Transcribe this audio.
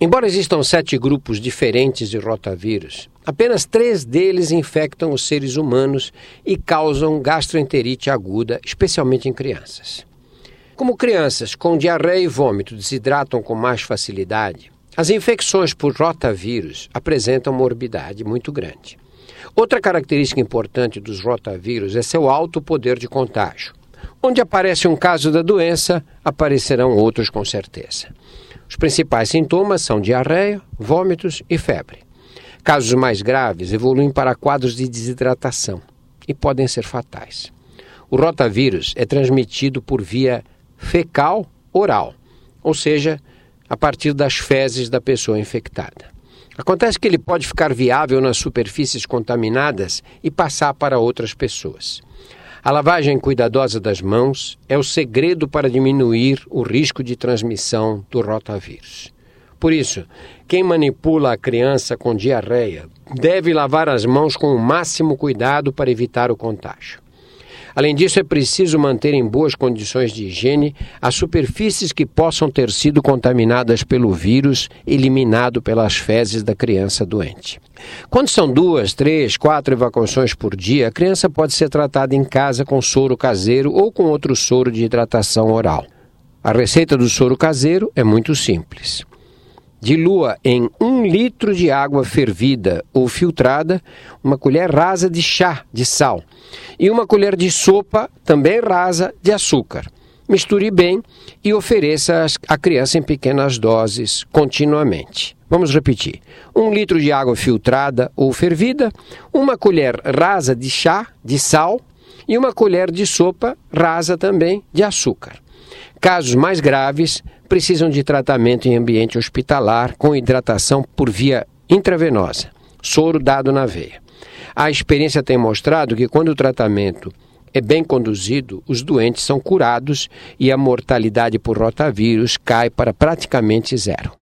Embora existam sete grupos diferentes de rotavírus, apenas três deles infectam os seres humanos e causam gastroenterite aguda, especialmente em crianças. Como crianças com diarreia e vômito desidratam com mais facilidade, as infecções por rotavírus apresentam morbidade muito grande. Outra característica importante dos rotavírus é seu alto poder de contágio. Onde aparece um caso da doença, aparecerão outros com certeza. Os principais sintomas são diarreia, vômitos e febre. Casos mais graves evoluem para quadros de desidratação e podem ser fatais. O rotavírus é transmitido por via fecal oral, ou seja, a partir das fezes da pessoa infectada. Acontece que ele pode ficar viável nas superfícies contaminadas e passar para outras pessoas. A lavagem cuidadosa das mãos é o segredo para diminuir o risco de transmissão do rotavírus. Por isso, quem manipula a criança com diarreia deve lavar as mãos com o máximo cuidado para evitar o contágio. Além disso, é preciso manter em boas condições de higiene as superfícies que possam ter sido contaminadas pelo vírus eliminado pelas fezes da criança doente. Quando são duas, três, quatro evacuações por dia, a criança pode ser tratada em casa com soro caseiro ou com outro soro de hidratação oral. A receita do soro caseiro é muito simples. Dilua em um litro de água fervida ou filtrada uma colher rasa de chá de sal e uma colher de sopa, também rasa, de açúcar. Misture bem e ofereça à criança em pequenas doses continuamente. Vamos repetir: um litro de água filtrada ou fervida, uma colher rasa de chá de sal e uma colher de sopa rasa também de açúcar. Casos mais graves precisam de tratamento em ambiente hospitalar com hidratação por via intravenosa, soro dado na veia. A experiência tem mostrado que quando o tratamento é bem conduzido, os doentes são curados e a mortalidade por rotavírus cai para praticamente zero.